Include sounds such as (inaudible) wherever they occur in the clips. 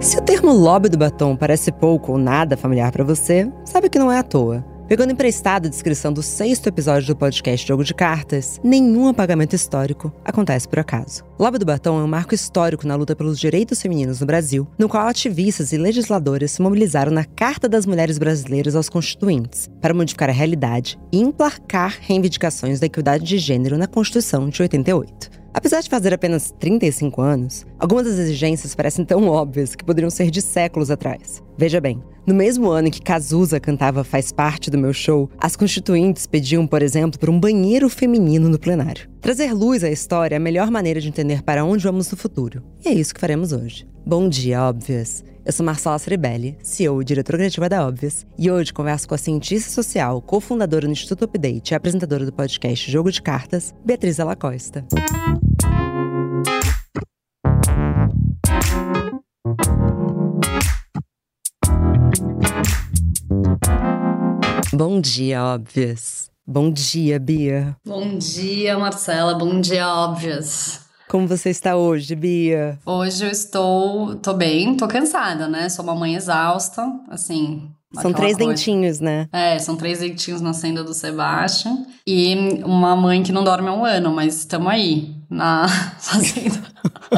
Se o termo lobby do batom parece pouco ou nada familiar para você, sabe que não é à toa. Pegando emprestado a descrição do sexto episódio do podcast Jogo de Cartas, nenhum apagamento histórico acontece por acaso. Lobby do Batom é um marco histórico na luta pelos direitos femininos no Brasil, no qual ativistas e legisladoras se mobilizaram na Carta das Mulheres Brasileiras aos Constituintes, para modificar a realidade e emplacar reivindicações da equidade de gênero na Constituição de 88. Apesar de fazer apenas 35 anos, algumas das exigências parecem tão óbvias que poderiam ser de séculos atrás. Veja bem, no mesmo ano em que Cazuza cantava Faz Parte do Meu Show, as constituintes pediam, por exemplo, por um banheiro feminino no plenário. Trazer luz à história é a melhor maneira de entender para onde vamos no futuro. E é isso que faremos hoje. Bom dia, óbvias! Eu sou Marcela Ceribelli, CEO e diretora criativa da Óbvias, e hoje converso com a cientista social, cofundadora do Instituto Update e apresentadora do podcast Jogo de Cartas, Beatriz Alacosta. Bom dia, óbvias. Bom dia, Bia. Bom dia, Marcela. Bom dia, óbvias. Como você está hoje, Bia? Hoje eu estou, tô bem, tô cansada, né? Sou uma mãe exausta, assim, são três coisa. dentinhos, né? É, são três dentinhos nascendo do Sebastian. E uma mãe que não dorme há um ano, mas estamos aí, na (laughs) fazenda.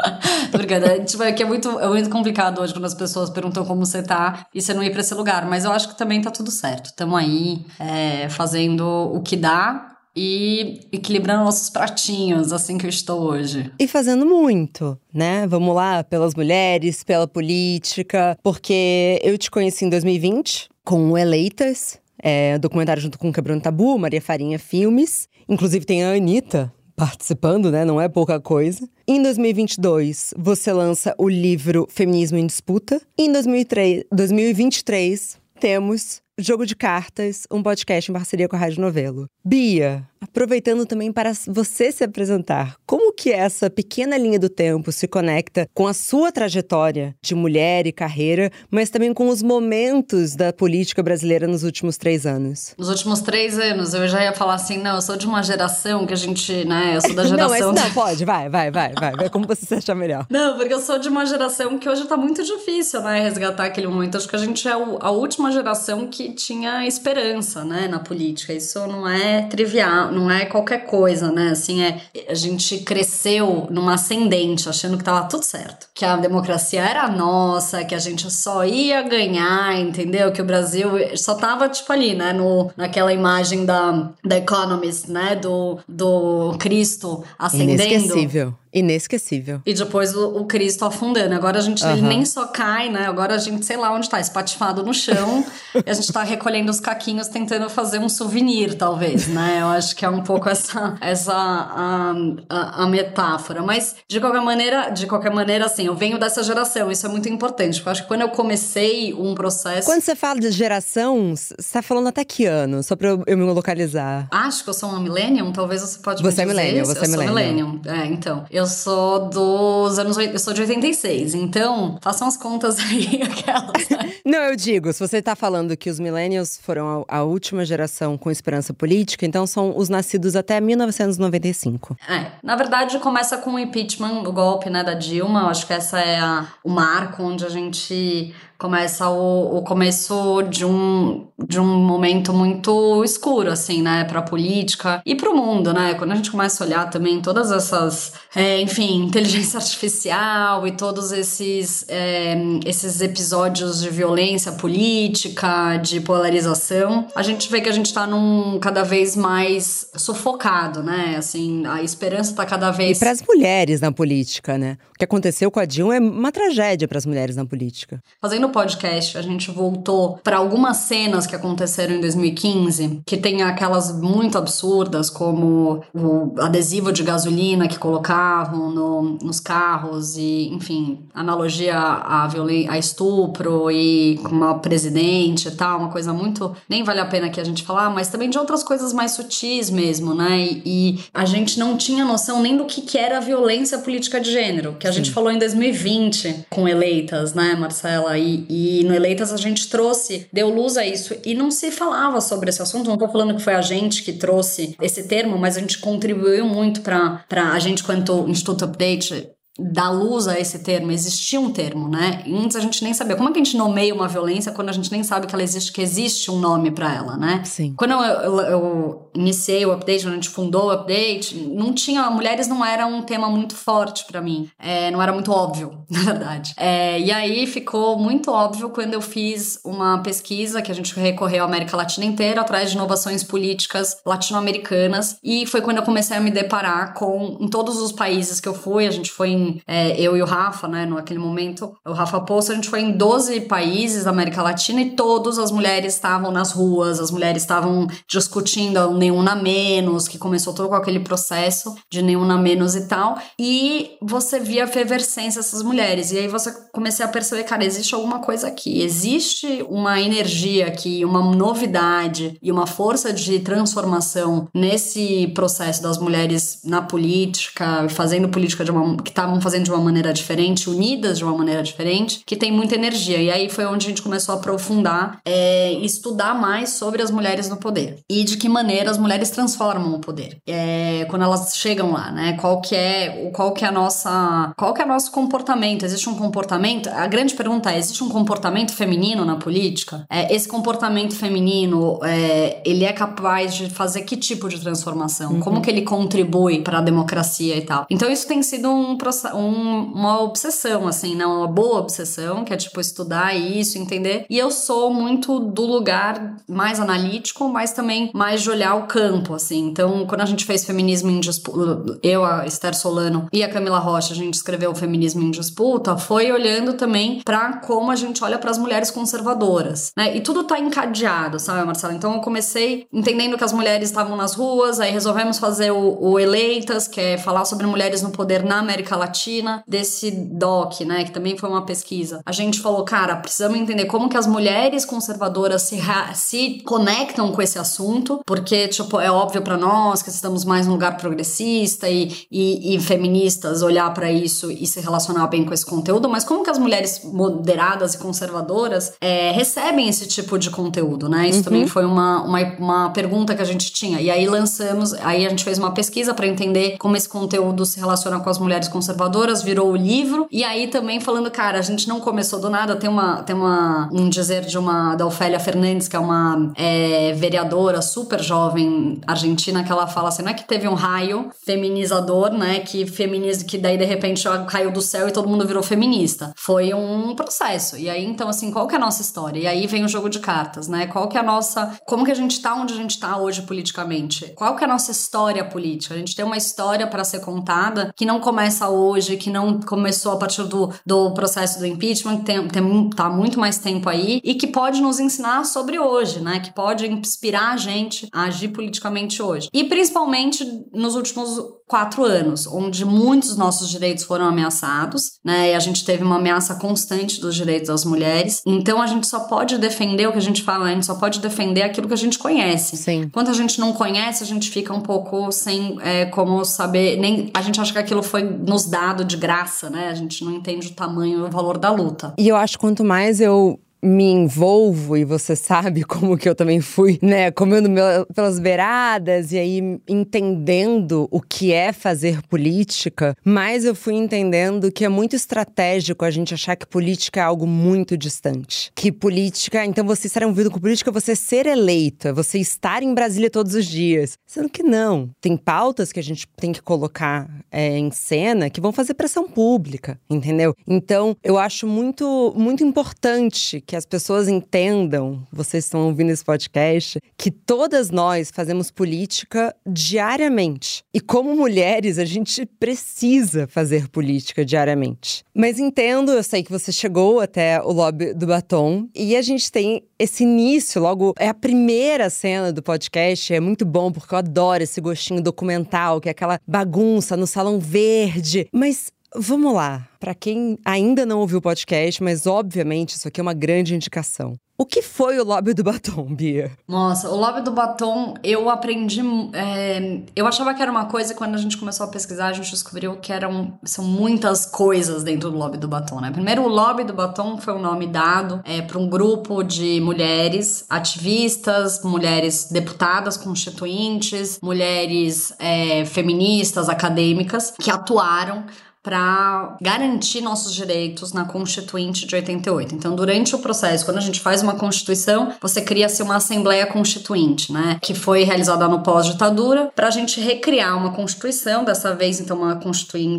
(laughs) Porque né, tipo, é que é muito, é muito complicado hoje quando as pessoas perguntam como você tá e você não ir para esse lugar. Mas eu acho que também tá tudo certo. Estamos aí, é, fazendo o que dá e equilibrando nossos pratinhos, assim que eu estou hoje. E fazendo muito, né? Vamos lá, pelas mulheres, pela política, porque eu te conheci em 2020 com o Eleitas, é, documentário junto com Quebrando Tabu, Maria Farinha Filmes. Inclusive tem a Anitta participando, né? Não é pouca coisa. Em 2022, você lança o livro Feminismo em Disputa. Em 2003, 2023, temos Jogo de Cartas, um podcast em parceria com a Rádio Novelo. Bia, aproveitando também para você se apresentar, como que essa pequena linha do tempo se conecta com a sua trajetória de mulher e carreira, mas também com os momentos da política brasileira nos últimos três anos? Nos últimos três anos, eu já ia falar assim, não, eu sou de uma geração que a gente, né, eu sou da (laughs) geração... não, não, pode, vai, vai, vai, vai, vai, como você se achar melhor. Não, porque eu sou de uma geração que hoje tá muito difícil, né, resgatar aquele momento. Acho que a gente é a última geração que que tinha esperança, né, na política. Isso não é trivial, não é qualquer coisa, né? Assim, é a gente cresceu numa ascendente, achando que tava tudo certo, que a democracia era nossa, que a gente só ia ganhar, entendeu? Que o Brasil só tava tipo ali, né, no naquela imagem da da Economist, né, do do Cristo ascendendo. Inesquecível. Inesquecível. E depois o, o Cristo afundando. Agora a gente uhum. nem só cai, né? Agora a gente, sei lá onde tá, espatifado no chão. (laughs) e a gente tá recolhendo os caquinhos, tentando fazer um souvenir, talvez, né? Eu acho que é um pouco essa, essa a, a, a, metáfora. Mas, de qualquer maneira, de qualquer maneira, assim, eu venho dessa geração. Isso é muito importante. Porque eu acho que quando eu comecei um processo. Quando você fala de geração, você tá falando até que ano? Só pra eu, eu me localizar. Acho que eu sou uma millennium, talvez você pode você me é millennium, você eu é millennium. millennium. É, então. Eu eu sou dos anos. Eu sou de 86, então façam as contas (laughs) aí, aquelas. Né? Não, eu digo, se você tá falando que os millennials foram a, a, última geração com esperança política, então são os nascidos até 1995. É, na verdade começa com o impeachment, o golpe, né, da Dilma. Eu acho que essa é a, o marco onde a gente começa o, o começo de um, de um momento muito escuro, assim, né, para a política e para o mundo, né? Quando a gente começa a olhar também todas essas, é, enfim, (laughs) inteligência artificial e todos esses, é, esses episódios de violência política, de polarização, a gente vê que a gente está num cada vez mais sufocado, né? Assim, a esperança está cada vez. E para as mulheres na política, né? O que aconteceu com a Dilma é uma tragédia para as mulheres na política. Fazendo podcast, a gente voltou para algumas cenas que aconteceram em 2015, que tem aquelas muito absurdas, como o adesivo de gasolina que colocavam no, nos carros, e, enfim, analogia a, a estupro e com uma presidente e tal, uma coisa muito. Nem vale a pena aqui a gente falar, mas também de outras coisas mais sutis mesmo, né? E, e a gente não tinha noção nem do que, que era a violência política de gênero, que a Sim. gente falou em 2020 com eleitas, né, Marcela? E, e, no Eleitas a gente trouxe, deu luz a isso e não se falava sobre esse assunto. Não tô falando que foi a gente que trouxe esse termo, mas a gente contribuiu muito para a gente, quanto Instituto Update, dar luz a esse termo, existia um termo, né? E antes a gente nem sabia. Como é que a gente nomeia uma violência quando a gente nem sabe que ela existe, que existe um nome para ela, né? Sim. Quando eu, eu, eu, iniciei o update, quando a gente fundou o update, não tinha. Mulheres não era um tema muito forte para mim. É, não era muito óbvio, (laughs) na verdade. É, e aí ficou muito óbvio quando eu fiz uma pesquisa que a gente recorreu à América Latina inteira atrás de inovações políticas latino-americanas. E foi quando eu comecei a me deparar com, em todos os países que eu fui, a gente foi em, é, eu e o Rafa, né, naquele momento, o Rafa Poço, a gente foi em 12 países da América Latina e todas as mulheres estavam nas ruas, as mulheres estavam discutindo nenhum na menos, que começou todo com aquele processo de nenhum na menos e tal. E você via a efervescência dessas mulheres. E aí você comecei a perceber, cara, existe alguma coisa aqui, existe uma energia aqui, uma novidade e uma força de transformação nesse processo das mulheres na política, fazendo política de uma que estavam fazendo de uma maneira diferente, unidas de uma maneira diferente, que tem muita energia. E aí foi onde a gente começou a aprofundar é, estudar mais sobre as mulheres no poder e de que maneira as mulheres transformam o poder é, quando elas chegam lá, né? Qual que é qual que é a nossa qual que é o nosso comportamento? Existe um comportamento? A grande pergunta é: existe um comportamento feminino na política? É, esse comportamento feminino é, ele é capaz de fazer que tipo de transformação? Uhum. Como que ele contribui para a democracia e tal? Então isso tem sido um, um, uma obsessão, assim, né? Uma boa obsessão que é tipo estudar isso, entender. E eu sou muito do lugar mais analítico, mas também mais de olhar o campo, assim. Então, quando a gente fez Feminismo em Disputa, eu, a Esther Solano e a Camila Rocha, a gente escreveu Feminismo em Disputa, foi olhando também para como a gente olha para as mulheres conservadoras, né? E tudo tá encadeado, sabe, Marcela? Então, eu comecei entendendo que as mulheres estavam nas ruas, aí resolvemos fazer o, o Eleitas, que é falar sobre mulheres no poder na América Latina, desse doc, né, que também foi uma pesquisa. A gente falou, cara, precisamos entender como que as mulheres conservadoras se, se conectam com esse assunto, porque, tipo, é óbvio para nós que estamos mais num lugar progressista e, e, e feministas olhar para isso e se relacionar bem com esse conteúdo, mas como que as mulheres moderadas e conservadoras é, recebem esse tipo de conteúdo, né? Isso uhum. também foi uma, uma, uma pergunta que a gente tinha. E aí lançamos, aí a gente fez uma pesquisa para entender como esse conteúdo se relaciona com as mulheres conservadoras, virou o livro, e aí também falando, cara, a gente não começou do nada, tem uma, tem uma um dizer de uma da Ofélia Fernandes, que é uma é, vereadora super jovem argentina, que ela fala assim: não é que teve um raio feminizador, né? Que feminiza, que daí de repente caiu do céu e todo mundo virou feminista. Foi um processo. E aí, então, assim, qual que é a nossa história? E aí vem o jogo de cartas, né? Qual que é a nossa. Como que a gente tá onde a gente tá hoje politicamente? Qual que é a nossa história política? A gente tem uma história para ser contada que não começa hoje, que não começou a partir do, do processo do impeachment, que tem, tem, tá muito mais tempo aí, e que pode nos ensinar sobre hoje, né? Que pode inspirar a gente a agir politicamente hoje. E principalmente nos últimos quatro anos, onde muitos nossos direitos foram ameaçados, né? E a gente teve uma ameaça constante dos direitos das mulheres. Então a gente só pode defender o que a gente fala, a gente só pode defender aquilo que a gente conhece. Sim. Quando a gente não conhece, a gente fica um pouco sem é, como saber, nem a gente acha que aquilo foi nos dado de graça, né? A gente não entende o tamanho e o valor da luta. E eu acho que quanto mais eu me envolvo e você sabe (laughs) como que eu também fui, né, comendo meu, pelas beiradas e aí entendendo o que é fazer política, mas eu fui entendendo que é muito estratégico a gente achar que política é algo muito distante. Que política, então você estar envolvido com política é você ser eleito, é você estar em Brasília todos os dias. Sendo que não. Tem pautas que a gente tem que colocar é, em cena que vão fazer pressão pública, entendeu? Então, eu acho muito, muito importante que as pessoas entendam, vocês estão ouvindo esse podcast, que todas nós fazemos política diariamente. E como mulheres, a gente precisa fazer política diariamente. Mas entendo, eu sei que você chegou até o lobby do batom e a gente tem esse início, logo é a primeira cena do podcast, é muito bom porque eu adoro esse gostinho documental, que é aquela bagunça no salão verde. Mas Vamos lá, para quem ainda não ouviu o podcast, mas obviamente isso aqui é uma grande indicação. O que foi o lobby do batom, Bia? Nossa, o lobby do batom eu aprendi. É, eu achava que era uma coisa e quando a gente começou a pesquisar, a gente descobriu que eram, são muitas coisas dentro do lobby do batom, né? Primeiro, o lobby do batom foi o um nome dado é, para um grupo de mulheres ativistas, mulheres deputadas constituintes, mulheres é, feministas, acadêmicas, que atuaram para garantir nossos direitos na Constituinte de 88. Então, durante o processo, quando a gente faz uma Constituição, você cria-se uma Assembleia Constituinte, né? Que foi realizada no pós-ditadura, para a gente recriar uma Constituição, dessa vez, então, uma,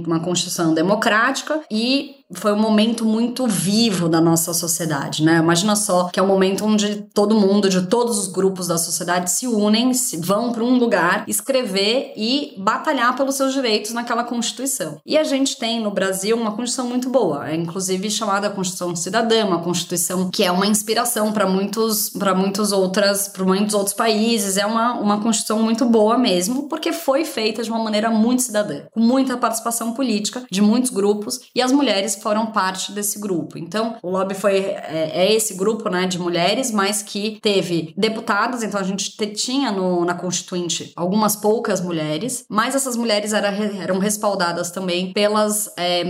uma Constituição democrática e foi um momento muito vivo da nossa sociedade, né? Imagina só que é um momento onde todo mundo, de todos os grupos da sociedade, se unem, se vão para um lugar escrever e batalhar pelos seus direitos naquela Constituição. E a gente tem no Brasil uma Constituição muito boa, é inclusive chamada Constituição Cidadã, uma Constituição que é uma inspiração para muitos, para muitos outras, para muitos outros países. É uma, uma Constituição muito boa mesmo, porque foi feita de uma maneira muito cidadã, com muita participação política de muitos grupos e as mulheres foram parte desse grupo. Então, o lobby foi é, é esse grupo, né, de mulheres, mas que teve deputados. Então, a gente tinha no, na Constituinte algumas poucas mulheres, mas essas mulheres era, eram respaldadas também pelas é,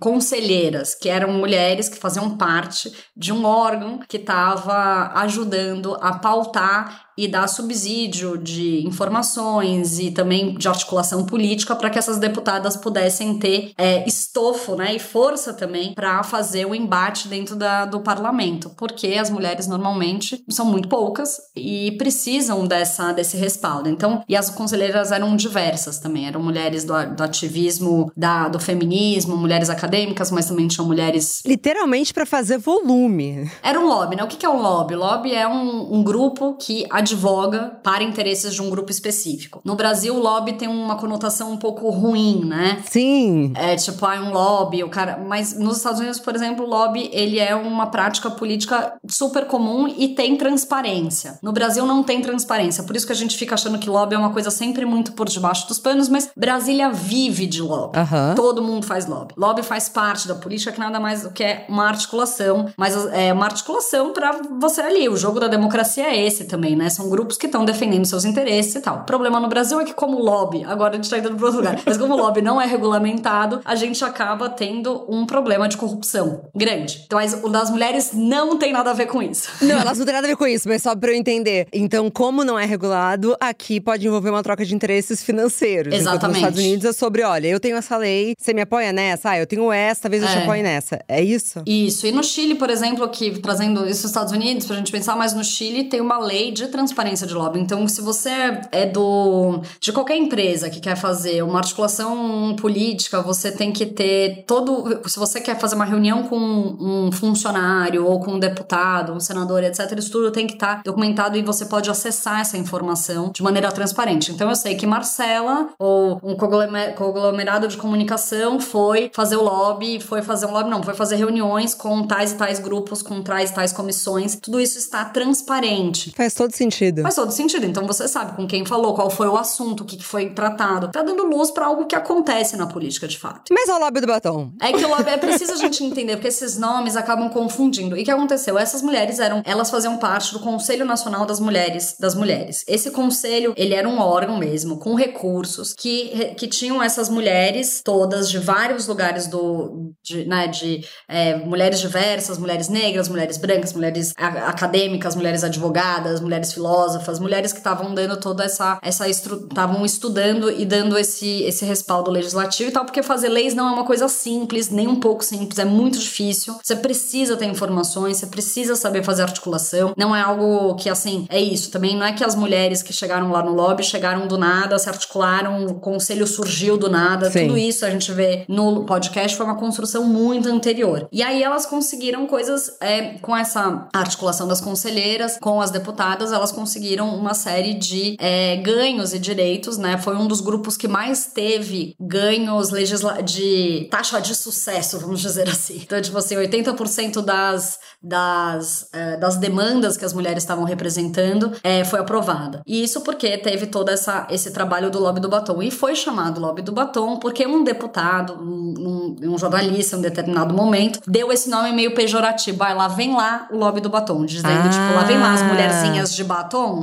conselheiras, que eram mulheres que faziam parte de um órgão que estava ajudando a pautar e dar subsídio de informações e também de articulação política para que essas deputadas pudessem ter é, estofo né, e força também para fazer o embate dentro da, do parlamento, porque as mulheres normalmente são muito poucas e precisam dessa, desse respaldo. Então, e as conselheiras eram diversas também, eram mulheres do, do ativismo, da, do feminismo, mulheres acadêmicas, mas também tinham mulheres. Literalmente para fazer volume. Era um lobby, né? O que é um lobby? Lobby é um, um grupo que advoga para interesses de um grupo específico. No Brasil, o lobby tem uma conotação um pouco ruim, né? Sim. É tipo, ah, um lobby, o cara. Mas nos Estados Unidos, por exemplo, o lobby ele é uma prática política super comum e tem transparência. No Brasil não tem transparência, por isso que a gente fica achando que lobby é uma coisa sempre muito por debaixo dos panos, mas Brasília vive de lobby. Uhum. Todo mundo faz lobby. Lobby faz parte da política, que nada mais do que é uma articulação, mas é uma articulação para você ali. O jogo da democracia é esse também, né? São grupos que estão defendendo seus interesses e tal. O problema no Brasil é que, como lobby, agora a gente tá indo para outro lugar, (laughs) mas como o lobby não é regulamentado, a gente acaba tendo um problema de corrupção grande. Então, as, o das mulheres não tem nada a ver com isso. Não, elas (laughs) não têm nada a ver com isso, mas só pra eu entender. Então, como não é regulado, aqui pode envolver uma troca de interesses financeiros. Exatamente. Nos Estados Unidos é sobre, olha, eu tenho essa lei, você me apoia nessa? Ah, eu tenho essa, talvez eu te É. apoie nessa. É isso? Isso. E no Chile, por exemplo, que trazendo isso dos Estados Unidos pra gente pensar, mas no Chile tem uma lei de transparência de lobby. Então, se você é do de qualquer empresa que quer fazer uma articulação política, você tem que ter todo. Se você quer fazer uma reunião com um funcionário ou com um deputado, um senador, etc., isso tudo tem que estar documentado e você pode acessar essa informação de maneira transparente. Então, eu sei que Marcela ou um conglome- conglomerado de comunicação foi fazer o lobby, foi fazer um lobby, não, foi fazer reuniões com tais e tais grupos, com tais e tais comissões. Tudo isso está transparente. Faz todo sentido. Faz todo sentido. Então você sabe com quem falou, qual foi o assunto, o que foi tratado. Tá dando luz pra algo que acontece na política de fato. Mas ao lobby do batom. É que o lobby é preciso a gente entender, porque esses nomes acabam confundindo. E o que aconteceu? Essas mulheres eram, elas faziam parte do Conselho Nacional das Mulheres, das Mulheres. Esse conselho, ele era um órgão mesmo, com recursos, que, que tinham essas mulheres todas de vários lugares do, de, né, de é, mulheres diversas, mulheres negras, mulheres brancas, mulheres acadêmicas, mulheres advogadas, mulheres filósofas, mulheres que estavam dando toda essa, essa estavam estudando e dando esse, esse respaldo legislativo e tal, porque fazer leis não é uma coisa simples, nem um pouco simples, é muito difícil. Você precisa ter informações, você precisa saber fazer articulação. Não é algo que assim, é isso. Também não é que as mulheres que chegaram lá no lobby chegaram do nada, se articularam, o conselho surgiu do nada. Sim. Tudo isso a gente vê no podcast foi uma construção muito anterior. E aí elas conseguiram coisas é, com essa articulação das conselheiras, com as deputadas, elas conseguiram uma série de é, ganhos e direitos, né? Foi um dos grupos que mais teve ganhos legisla de taxa de sucesso, vamos dizer assim. Então, tipo assim, 80% das, das, é, das demandas que as mulheres estavam representando é, foi aprovada. E isso porque teve todo essa, esse trabalho do lobby do batom. E foi chamado lobby do batom porque um deputado, um, um, um jornalista, em um determinado momento, deu esse nome meio pejorativo. Vai lá, vem lá o lobby do batom, dizendo, Ah. tipo, lá vem lá as mulherzinhas de batom.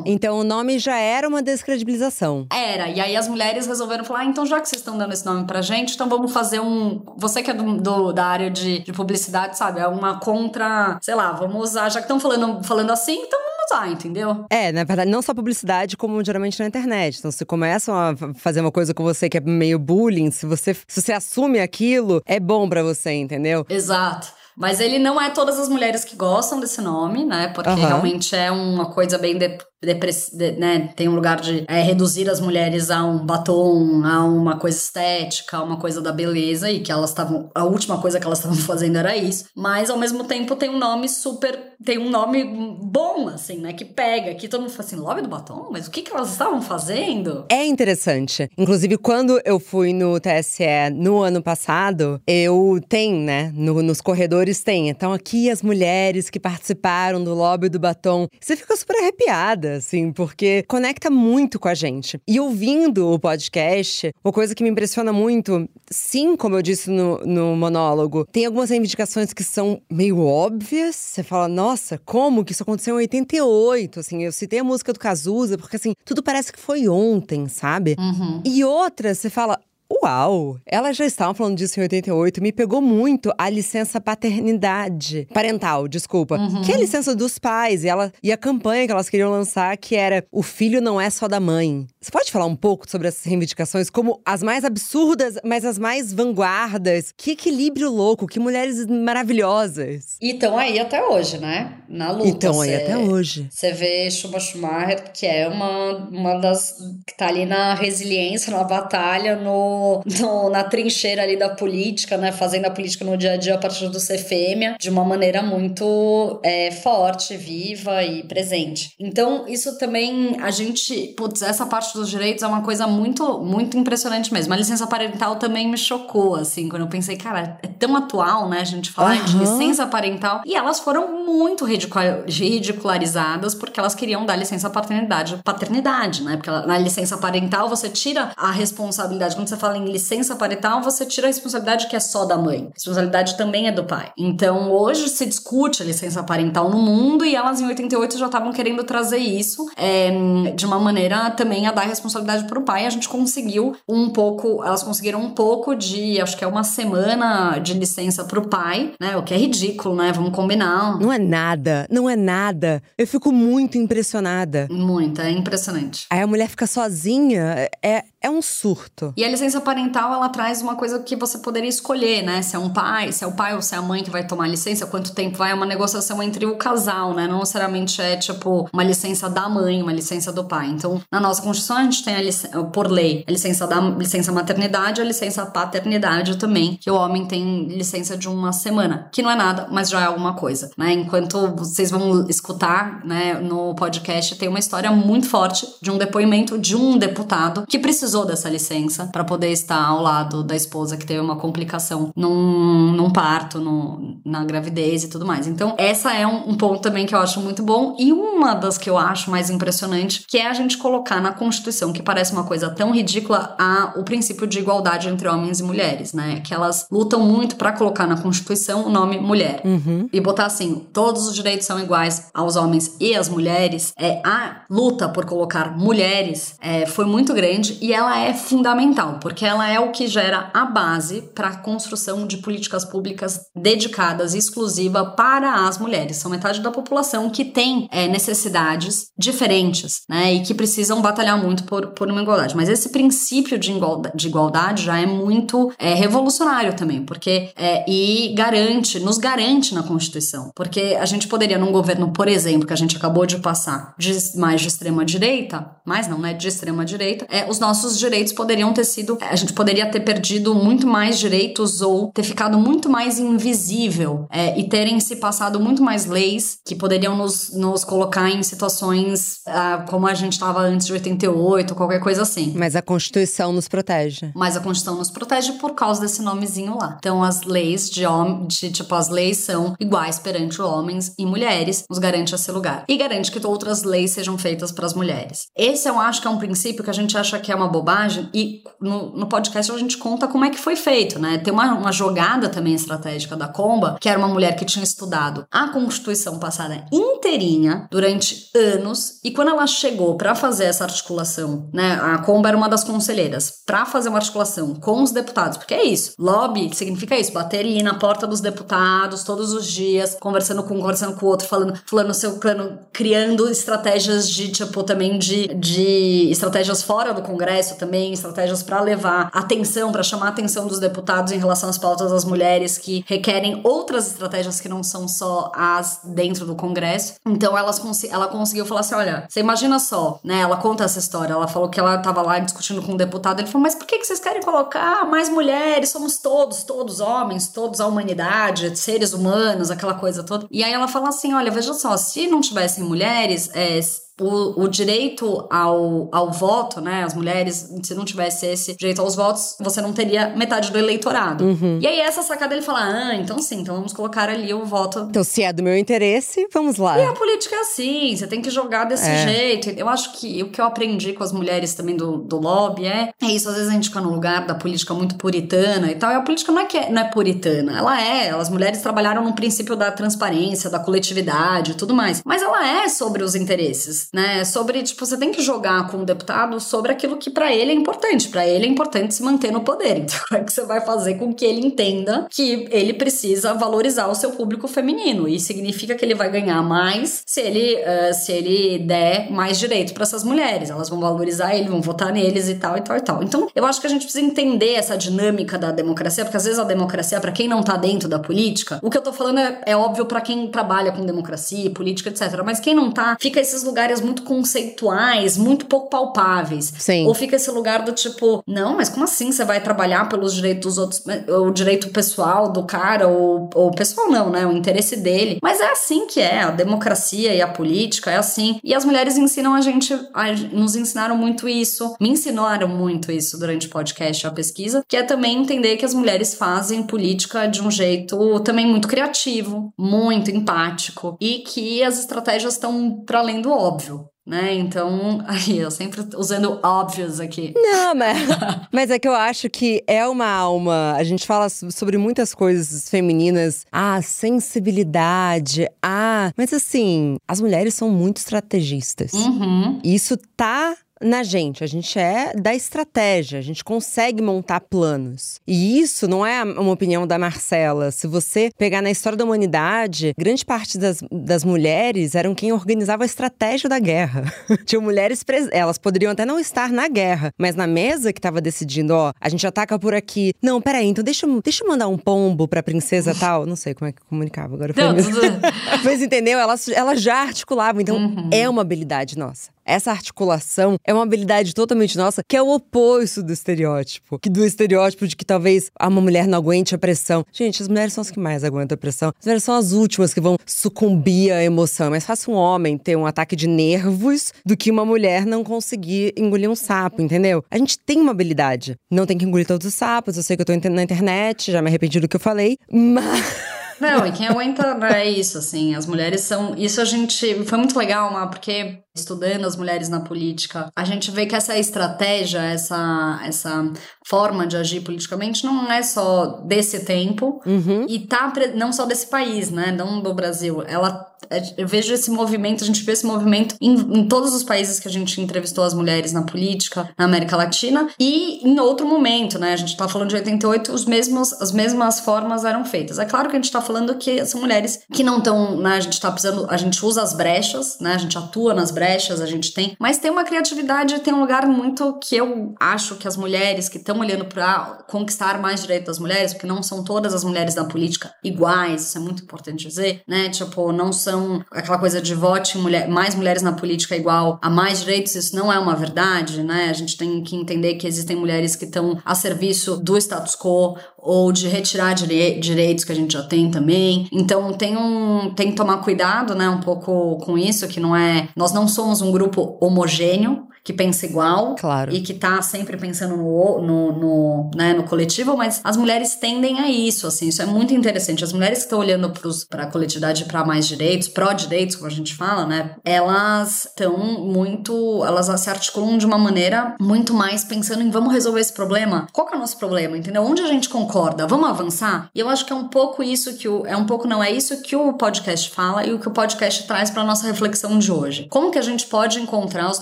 Então o nome já era uma descredibilização. Era, e aí as mulheres resolveram falar: ah, então já que vocês estão dando esse nome pra gente, então vamos fazer um. Você que é do, do- da área de, de publicidade, sabe? É uma contra. Sei lá, vamos usar. Já que estão falando, falando assim, então vamos usar, entendeu? É, na verdade, não só publicidade, como geralmente na internet. Então, se começam a fazer uma coisa com você que é meio bullying, se você, se você assume aquilo, é bom para você, entendeu? Exato. Mas ele não é todas as mulheres que gostam desse nome, né? Porque uhum. realmente é uma coisa bem de, de, né? Tem um lugar de é, reduzir as mulheres a um batom, a uma coisa estética, a uma coisa da beleza, e que elas estavam. A última coisa que elas estavam (laughs) fazendo era isso. Mas ao mesmo tempo tem um nome super. Tem um nome bom, assim, né? Que pega. Que todo mundo fala assim: Love do batom? Mas o que, que elas estavam fazendo? É interessante. Inclusive, quando eu fui no TSE no ano passado, eu tenho, né? No, nos corredores tem. Então, aqui as mulheres que participaram do lobby do batom. Você fica super arrepiada assim, porque conecta muito com a gente. E ouvindo o podcast, uma coisa que me impressiona muito, sim, como eu disse no, no monólogo, tem algumas reivindicações que são meio óbvias. Você fala, nossa, como que isso aconteceu em 88? Assim, eu citei a música do Cazuza, porque assim, tudo parece que foi ontem, sabe? Uhum. E outras, você fala, Uau! Elas já estavam falando disso em 88. Me pegou muito a licença paternidade. Parental, desculpa. Uhum. Que é a licença dos pais. E, ela, e a campanha que elas queriam lançar, que era O filho não é só da mãe. Você pode falar um pouco sobre essas reivindicações, como as mais absurdas, mas as mais vanguardas? Que equilíbrio louco, que mulheres maravilhosas. E estão aí até hoje, né? Na luta. Estão aí até hoje. Você vê Schuba Schumacher, que é uma, uma das. que tá ali na resiliência, na batalha, no no, na trincheira ali da política, né? Fazendo a política no dia a dia a partir do ser fêmea, de uma maneira muito é, forte, viva e presente. Então, isso também, a gente, putz, essa parte dos direitos é uma coisa muito, muito impressionante mesmo. A licença parental também me chocou, assim, quando eu pensei, cara, é tão atual, né? A gente falar uhum. de licença parental. E elas foram muito ridicularizadas porque elas queriam dar licença paternidade, paternidade, né? Porque na licença parental você tira a responsabilidade. Quando você fala em licença parental, você tira a responsabilidade que é só da mãe. A responsabilidade também é do pai. Então, hoje se discute a licença parental no mundo e elas em 88 já estavam querendo trazer isso é, de uma maneira também a dar responsabilidade para o pai. A gente conseguiu um pouco, elas conseguiram um pouco de, acho que é uma semana de licença para o pai, né? O que é ridículo, né? Vamos combinar. Não é nada, não é nada. Eu fico muito impressionada. Muito, é impressionante. Aí a mulher fica sozinha, é, é um surto. E a licença parental, ela traz uma coisa que você poderia escolher, né? Se é um pai, se é o pai ou se é a mãe que vai tomar licença, quanto tempo vai, é uma negociação entre o casal, né? Não necessariamente é, tipo, uma licença da mãe, uma licença do pai. Então, na nossa Constituição, a gente tem, a licença, por lei, a licença da licença maternidade a licença paternidade também, que o homem tem licença de uma semana, que não é nada, mas já é alguma coisa, né? Enquanto vocês vão escutar, né, no podcast, tem uma história muito forte de um depoimento de um deputado que precisou precisou dessa licença para poder estar ao lado da esposa que teve uma complicação num, num parto, no, na gravidez e tudo mais. Então, essa é um, um ponto também que eu acho muito bom. E uma das que eu acho mais impressionante, que é a gente colocar na Constituição, que parece uma coisa tão ridícula, a, o princípio de igualdade entre homens e mulheres, né? Que elas lutam muito para colocar na Constituição o nome mulher. Uhum. E botar assim: todos os direitos são iguais aos homens e às mulheres. É, a luta por colocar mulheres é, foi muito grande e ela ela é fundamental, porque ela é o que gera a base para a construção de políticas públicas dedicadas exclusiva para as mulheres. São metade da população que tem é, necessidades diferentes, né, e que precisam batalhar muito por, por uma igualdade. Mas esse princípio de igualdade, de igualdade já é muito é, revolucionário também, porque é, e garante, nos garante na Constituição, porque a gente poderia num governo, por exemplo, que a gente acabou de passar, de mais de extrema direita, mais não, né, de extrema direita, é os nossos nossos direitos poderiam ter sido. A gente poderia ter perdido muito mais direitos ou ter ficado muito mais invisível é, e terem se passado muito mais leis que poderiam nos, nos colocar em situações ah, como a gente estava antes de 88, qualquer coisa assim. Mas a Constituição nos protege. Mas a Constituição nos protege por causa desse nomezinho lá. Então as leis de homem, de tipo, as leis são iguais perante homens e mulheres, nos garante esse lugar. E garante que outras leis sejam feitas para as mulheres. Esse eu acho que é um princípio que a gente acha que é uma bobagem bobagem e no, no podcast a gente conta como é que foi feito, né? Tem uma, uma jogada também estratégica da Comba, que era uma mulher que tinha estudado a Constituição passada inteirinha durante anos e quando ela chegou para fazer essa articulação, né? A Comba era uma das conselheiras para fazer uma articulação com os deputados, porque é isso. Lobby significa isso, bater ali na porta dos deputados todos os dias, conversando com um, conversando com o outro, falando, falando seu plano, criando estratégias de tipo também de, de estratégias fora do Congresso também, estratégias para levar atenção, para chamar a atenção dos deputados em relação às pautas das mulheres que requerem outras estratégias que não são só as dentro do Congresso. Então elas ela conseguiu falar assim: olha, você imagina só, né? Ela conta essa história. Ela falou que ela estava lá discutindo com um deputado. Ele falou: mas por que, que vocês querem colocar mais mulheres? Somos todos, todos homens, todos a humanidade, seres humanos, aquela coisa toda. E aí ela fala assim: olha, veja só, se não tivessem mulheres, é, o, o, direito ao, ao voto, né? As mulheres, se não tivesse esse direito aos votos, você não teria metade do eleitorado. Uhum. E aí, essa sacada ele fala: ah, então sim, então vamos colocar ali o voto. Então, se é do meu interesse, vamos lá. E a política é assim, você tem que jogar desse é. jeito. Eu acho que o que eu aprendi com as mulheres também do, do lobby é, é isso. Às vezes a gente fica no lugar da política muito puritana e tal. E a política não é que é, não é puritana, ela é. As mulheres trabalharam no princípio da transparência, da coletividade e tudo mais. Mas ela é sobre os interesses né? Sobre, tipo, você tem que jogar com o deputado sobre aquilo que para ele é importante. Para ele é importante se manter no poder. (laughs) Então, é que você vai fazer com que ele entenda que ele precisa valorizar o seu público feminino. E significa que ele vai ganhar mais se ele, uh, se ele der mais direito para essas mulheres. Elas vão valorizar ele, vão votar neles e tal, e tal, e tal. Então, eu acho que a gente precisa entender essa dinâmica da democracia, porque às vezes a democracia, para quem não tá dentro da política, o que eu tô falando é, é óbvio para quem trabalha com democracia, política, etc. Mas quem não tá, fica esses lugares muito conceituais, muito pouco palpáveis. Sim. Ou fica esse lugar do tipo, não, mas como assim você vai trabalhar pelos direitos dos outros, o direito pessoal do cara, ou, ou pessoal não, né? O interesse dele. Mas é assim que é, a democracia e a política é assim. E as mulheres ensinam a gente, a, nos ensinaram muito isso, me ensinaram muito isso durante o podcast, a pesquisa, que é também entender que as mulheres fazem política de um jeito também muito criativo, muito empático, e que as estratégias estão para além do óbvio né? Então, (laughs) aí eu sempre usando óbvios aqui. Não, mas, (laughs) mas é que eu acho que é uma alma. A gente fala sobre muitas coisas femininas. Ah, sensibilidade. Ah, mas assim, as mulheres são muito estrategistas. Uhum. Isso tá na gente, a gente é da estratégia, a gente consegue montar planos. E isso não é uma opinião da Marcela. Se você pegar na história da humanidade, grande parte das, das mulheres eram quem organizava a estratégia da guerra. (laughs) Tinham mulheres, elas poderiam até não estar na guerra, mas na mesa que estava decidindo, ó, a gente ataca por aqui. Não, peraí, então deixa, deixa eu mandar um pombo pra princesa tal. Não sei como é que comunicava agora. Não, tudo... (laughs) mas entendeu? Elas, elas já articulavam, então uhum. é uma habilidade nossa. Essa articulação é uma habilidade totalmente nossa, que é o oposto do estereótipo. Que do estereótipo de que talvez uma mulher não aguente a pressão. Gente, as mulheres são as que mais aguentam a pressão. As mulheres são as últimas que vão sucumbir à emoção. É mais fácil um homem ter um ataque de nervos do que uma mulher não conseguir engolir um sapo, entendeu? A gente tem uma habilidade. Não tem que engolir todos os sapos. Eu sei que eu tô na internet, já me arrependi do que eu falei, (laughs) mas. Não, e quem aguenta é isso, assim. As mulheres são. Isso a gente. Foi muito legal, Má, porque estudando as mulheres na política, a gente vê que essa estratégia, essa, essa forma de agir politicamente não é só desse tempo uhum. e tá não só desse país, né, não do Brasil. Ela eu vejo esse movimento, a gente vê esse movimento em, em todos os países que a gente entrevistou as mulheres na política, na América Latina e em outro momento, né? A gente tá falando de 88, os mesmos as mesmas formas eram feitas. É claro que a gente tá falando que são mulheres que não estão, né, a gente tá precisando, a gente usa as brechas, né? A gente atua nas brechas brechas a gente tem, mas tem uma criatividade, tem um lugar muito que eu acho que as mulheres que estão olhando para conquistar mais direitos das mulheres, porque não são todas as mulheres da política iguais, isso é muito importante dizer, né? Tipo, não são aquela coisa de vote mulher, mais mulheres na política igual a mais direitos, isso não é uma verdade, né? A gente tem que entender que existem mulheres que estão a serviço do status quo ou de retirar direitos que a gente já tem também. Então tem um tem que tomar cuidado, né, um pouco com isso, que não é, nós não somos um grupo homogêneo que pensa igual claro. e que tá sempre pensando no, no, no, né, no coletivo, mas as mulheres tendem a isso, assim, isso é muito interessante. As mulheres que estão olhando para a coletividade para mais direitos, pró-direitos, como a gente fala, né, elas estão muito, elas se articulam de uma maneira muito mais pensando em vamos resolver esse problema. Qual que é o nosso problema, entendeu? Onde a gente concorda? Vamos avançar? E eu acho que é um pouco isso que o, é um pouco não é isso que o podcast fala e o que o podcast traz para nossa reflexão de hoje. Como que a gente pode encontrar os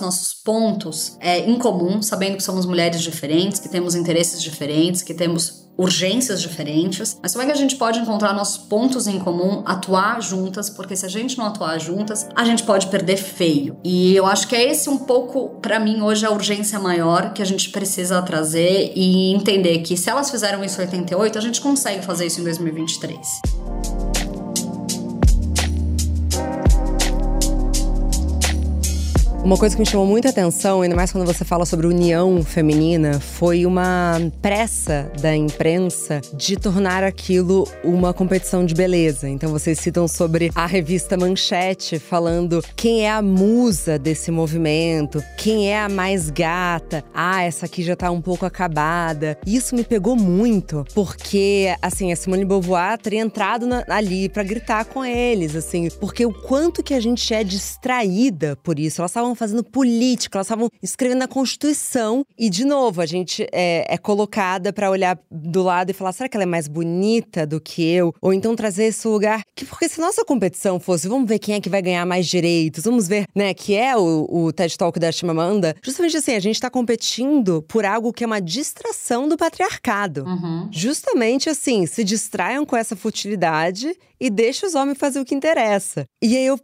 nossos pontos é, em comum, sabendo que somos mulheres diferentes, que temos interesses diferentes, que temos urgências diferentes, mas como é que a gente pode encontrar nossos pontos em comum, atuar juntas, porque se a gente não atuar juntas, a gente pode perder feio. E eu acho que é esse um pouco, para mim, hoje a urgência maior que a gente precisa trazer e entender que se elas fizeram isso em 88, a gente consegue fazer isso em 2023. Uma coisa que me chamou muita atenção, ainda mais quando você fala sobre união feminina, foi uma pressa da imprensa de tornar aquilo uma competição de beleza. Então vocês citam sobre a revista Manchete, falando quem é a musa desse movimento, quem é a mais gata. Ah, essa aqui já tá um pouco acabada. Isso me pegou muito, porque assim, a Simone Beauvoir teria entrado na, ali para gritar com eles, assim, porque o quanto que a gente é distraída por isso. Elas estavam estavam fazendo política, elas estavam escrevendo a Constituição. E, de novo, a gente é, é colocada para olhar do lado e falar: será que ela é mais bonita do que eu? Ou então trazer esse lugar. Que, porque se nossa competição fosse, vamos ver quem é que vai ganhar mais direitos, vamos ver, né, que é o, o TED Talk da Chimamanda. Justamente assim, a gente está competindo por algo que é uma distração do patriarcado. Uhum. Justamente assim, se distraiam com essa futilidade e deixa os homens fazer o que interessa. E aí eu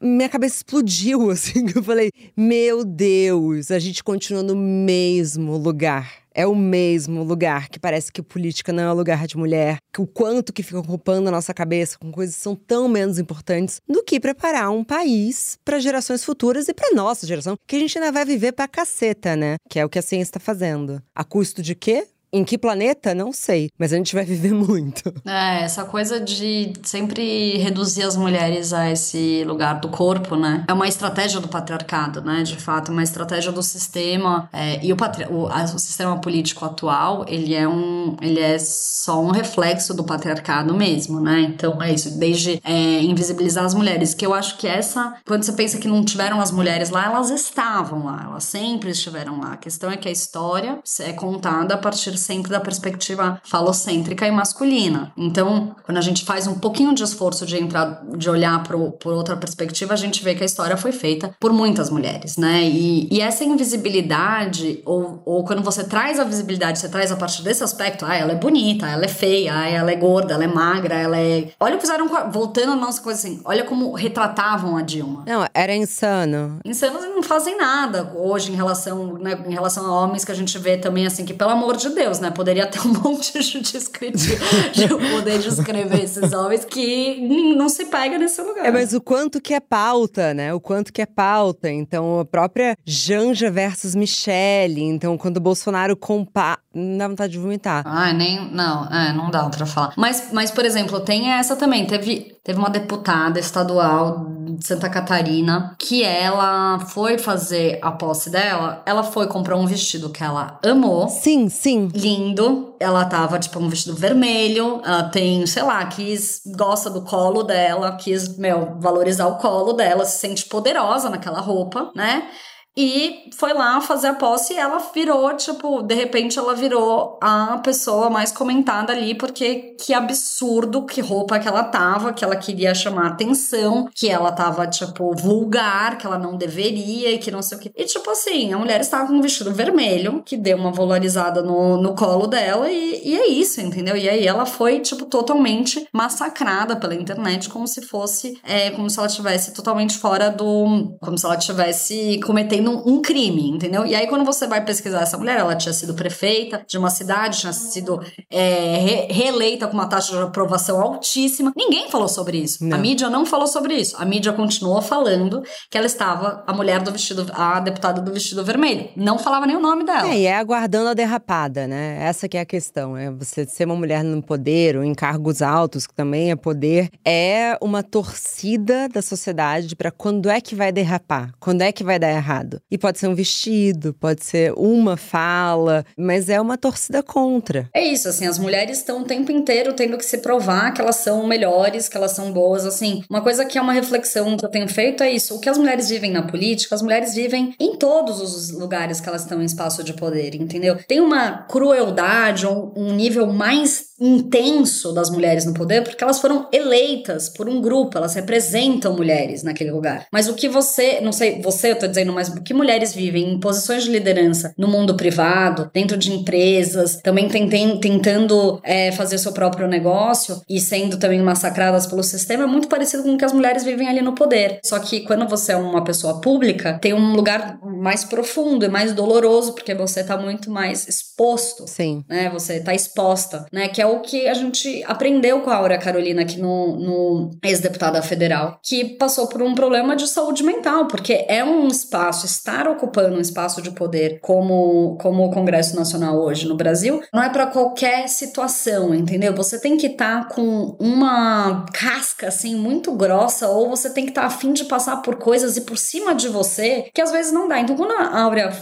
minha cabeça explodiu (laughs) assim, eu falei: "Meu Deus, a gente continua no mesmo lugar". É o mesmo lugar que parece que política não é lugar de mulher, que o quanto que fica ocupando a nossa cabeça com coisas que são tão menos importantes do que preparar um país para gerações futuras e para nossa geração, que a gente ainda vai viver pra caceta, né? Que é o que a ciência está fazendo. A custo de quê? Em que planeta? Não sei, mas a gente vai viver (laughs) muito. É, essa coisa de sempre reduzir as mulheres a esse lugar do corpo, né? É uma estratégia do patriarcado, né? De fato, uma estratégia do sistema. É, e o, patri... o, o, sistema político atual, ele é um. ele é só um reflexo do patriarcado mesmo, né? Então é isso, desde é, invisibilizar as mulheres. Que eu acho que essa. Quando você pensa que não tiveram as mulheres lá, elas estavam lá, elas sempre estiveram lá. A questão é que a história é contada a partir sempre da perspectiva falocêntrica e masculina. Então, quando a gente faz um pouquinho de esforço de entrar, de olhar pro, por outra perspectiva, a gente vê que a história foi feita por muitas mulheres, né? E, e essa invisibilidade, ou, ou quando você traz a visibilidade, você traz a partir desse aspecto, ah, ela é bonita, ela é feia, ah, ela é gorda, ela é magra, ela é. Olha o que fizeram, voltando a nossa coisa assim, olha como retratavam a Dilma. Não, era insano. Insanos não fazem nada hoje em relação, né, em relação a homens que a gente vê também, assim, que pelo amor de Deus, né? Poderia ter um (laughs) monte de descritivo de poder descrever esses homens que não se pega nesse lugar. É, mas o quanto que é pauta, né? O quanto que é pauta. Então, a própria Janja versus Michelle. Então, quando o Bolsonaro compara. Não dá vontade de vomitar. Ah, nem. Não, é, não dá pra falar. Mas, mas, por exemplo, tem essa também. Teve, teve uma deputada estadual de Santa Catarina que ela foi fazer a posse dela. Ela foi comprar um vestido que ela amou. Sim, sim lindo. Ela tava, tipo, um vestido vermelho. Ela tem, sei lá, quis, gosta do colo dela, quis, meu, valorizar o colo dela, se sente poderosa naquela roupa, né? E foi lá fazer a posse e ela virou, tipo, de repente ela virou a pessoa mais comentada ali, porque que absurdo que roupa que ela tava, que ela queria chamar atenção, que ela tava, tipo, vulgar, que ela não deveria e que não sei o que. E, tipo assim, a mulher estava com um vestido vermelho, que deu uma valorizada no, no colo dela, e, e é isso, entendeu? E aí ela foi, tipo, totalmente massacrada pela internet, como se fosse, é, como se ela estivesse totalmente fora do. como se ela estivesse cometendo cometendo um crime, entendeu? E aí, quando você vai pesquisar essa mulher, ela tinha sido prefeita de uma cidade, tinha sido é, re reeleita com uma taxa de aprovação altíssima. Ninguém falou sobre isso. Não. A mídia não falou sobre isso. A mídia continuou falando que ela estava a mulher do vestido, a deputada do vestido vermelho. Não falava nem o nome dela. É, e é aguardando a derrapada, né? Essa que é a questão. É você ser uma mulher no poder ou em cargos altos, que também é poder, é uma torcida da sociedade para quando é que vai derrapar, quando é que vai dar errado. Passado. E pode ser um vestido, pode ser uma fala, mas é uma torcida contra. É isso, assim, as mulheres estão o tempo inteiro tendo que se provar que elas são melhores, que elas são boas, assim. Uma coisa que é uma reflexão que eu tenho feito é isso. O que as mulheres vivem na política, as mulheres vivem em todos os lugares que elas estão em espaço de poder, entendeu? Tem uma crueldade, um, um nível mais intenso das mulheres no poder, porque elas foram eleitas por um grupo, elas representam mulheres naquele lugar. Mas o que você, não sei, você eu tô dizendo, mas o que mulheres vivem em posições de liderança no mundo privado, dentro de empresas, também tentem, tentando é, fazer seu próprio negócio e sendo também massacradas pelo sistema, é muito parecido com o que as mulheres vivem ali no poder. Só que quando você é uma pessoa pública, tem um lugar mais profundo e mais doloroso, porque você tá muito mais exposto. Sim. Né? Você tá exposta, né? Que é o que a gente aprendeu com a Aura Carolina aqui no, no ex-deputada federal, que passou por um problema de saúde mental, porque é um espaço, estar ocupando um espaço de poder como, como o Congresso Nacional hoje no Brasil, não é para qualquer situação, entendeu? Você tem que estar tá com uma casca assim muito grossa, ou você tem que estar tá afim de passar por coisas e por cima de você que às vezes não dá. Então, quando a Áurea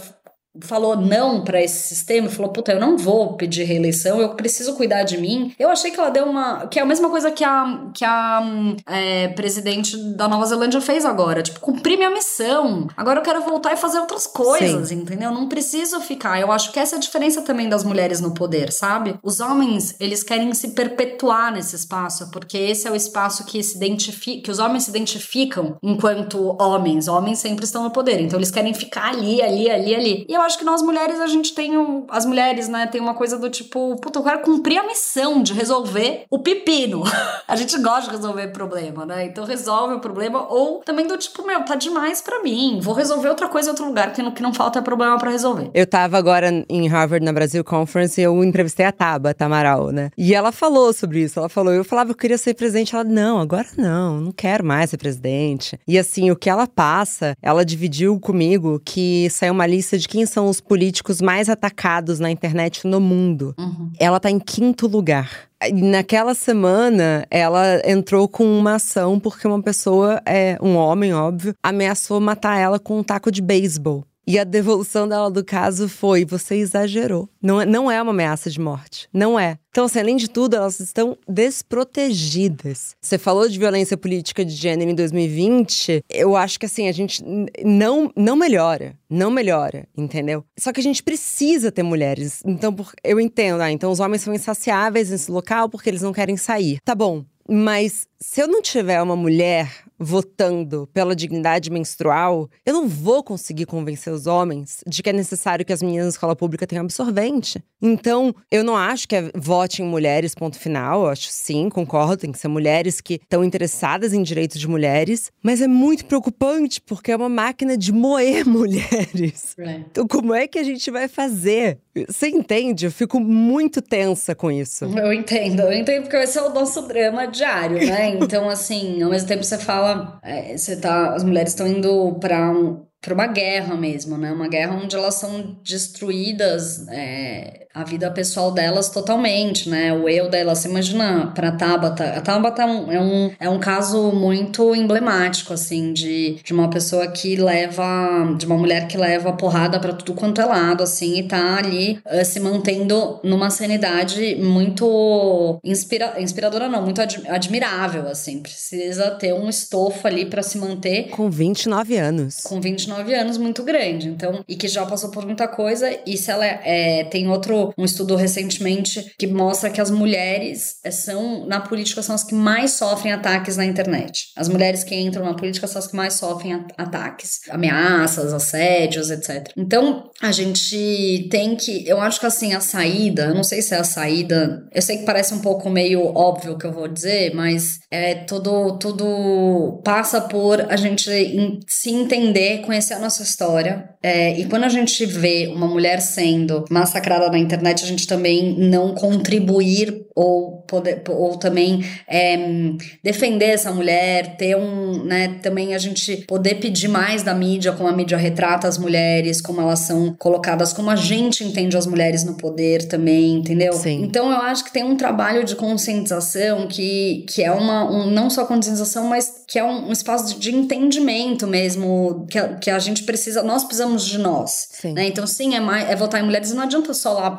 falou não para esse sistema, falou, puta, eu não vou pedir reeleição, eu preciso cuidar de mim. Eu achei que ela deu uma. que é a mesma coisa que a, que a é, presidente da Nova Zelândia fez agora. Tipo, cumprir minha missão. Agora eu quero voltar e fazer outras coisas, Sim. entendeu? Não preciso ficar. Eu acho que essa é a diferença também das mulheres no poder, sabe? Os homens, eles querem se perpetuar nesse espaço, porque esse é o espaço que se identifica, que os homens se identificam enquanto homens. Homens sempre estão no poder, então eles querem ficar ali, ali, ali, ali. E eu acho que nós mulheres, a gente tem um. As mulheres, né, tem uma coisa do tipo, puta, eu quero cumprir a missão de resolver o pepino. (laughs) a gente gosta de resolver problema, né? Então resolve o problema. Ou também do tipo, meu, tá demais para mim. Vou resolver outra coisa em outro lugar, que não, que não falta problema para resolver. Eu tava agora em Harvard, na Brasil Conference, e eu entrevistei a Taba Tamaral, né? E ela falou sobre isso. Ela falou, eu falava eu queria ser presidente. Ela, não, agora não, não quero mais ser presidente. E assim, o que ela passa, ela dividiu comigo que saiu uma lista de quem são os políticos mais atacados na internet no mundo. Uhum. Ela tá em quinto lugar. Naquela semana, ela entrou com uma ação porque uma pessoa, é um homem, óbvio, ameaçou matar ela com um taco de beisebol. E a devolução dela do caso foi: você exagerou. Não é, não é uma ameaça de morte. Não é. Então, assim, além de tudo, elas estão desprotegidas. Você falou de violência política de gênero em 2020. Eu acho que, assim, a gente não, não melhora. Não melhora, entendeu? Só que a gente precisa ter mulheres. Então, eu entendo. Ah, então os homens são insaciáveis nesse local porque eles não querem sair. Tá bom. Mas se eu não tiver uma mulher votando pela dignidade menstrual, eu não vou conseguir convencer os homens de que é necessário que as meninas na escola pública tenham absorvente. Então, eu não acho que é vote em mulheres, ponto final. Eu acho sim, concordo, tem que ser mulheres que estão interessadas em direitos de mulheres. Mas é muito preocupante porque é uma máquina de moer (laughs) mulheres. É. Então, como é que a gente vai fazer? Você entende? Eu fico muito tensa com isso. Eu entendo, eu entendo porque esse é o nosso drama diário, né? (laughs) Então, assim, ao mesmo tempo você fala, é, você tá, as mulheres estão indo para um, para uma guerra mesmo, né? Uma guerra onde elas são destruídas, é, a vida pessoal delas totalmente, né? O eu delas. Você imagina para Tabata. A Tabata é um, é um, é um caso muito emblemático, assim, de, de uma pessoa que leva. de uma mulher que leva porrada para tudo quanto é lado, assim, e tá ali uh, se mantendo numa sanidade muito inspira, inspiradora, não, muito ad, admirável, assim. Precisa ter um estofo ali para se manter. Com 29 anos. Com 29 anos, muito grande. Então, e que já passou por muita coisa, e se ela é, tem outro um estudo recentemente que mostra que as mulheres eh, são, na política, são as que mais sofrem ataques na internet. As mulheres que entram na política são as que mais sofrem ataques, ameaças, assédios, etc. Então, a gente tem que. Eu acho que assim, a saída, eu não sei se é a saída. Eu sei que parece um pouco meio óbvio o que eu vou dizer, mas é tudo, tudo passa por a gente se entender, conhecer a nossa história. É, e quando a gente vê uma mulher sendo massacrada na internet, a gente também não contribuir ou poder ou também é, defender essa mulher, ter um, né, também a gente poder pedir mais da mídia, como a mídia retrata as mulheres, como elas são colocadas, como a gente entende as mulheres no poder também, entendeu? Sim. Então eu acho que tem um trabalho de conscientização que, que é uma, um, não só conscientização, mas que é um, um espaço de entendimento mesmo, que, que a gente precisa, nós precisamos de nós. Né? Então, sim, é, mais, é votar em mulheres, não adianta só lá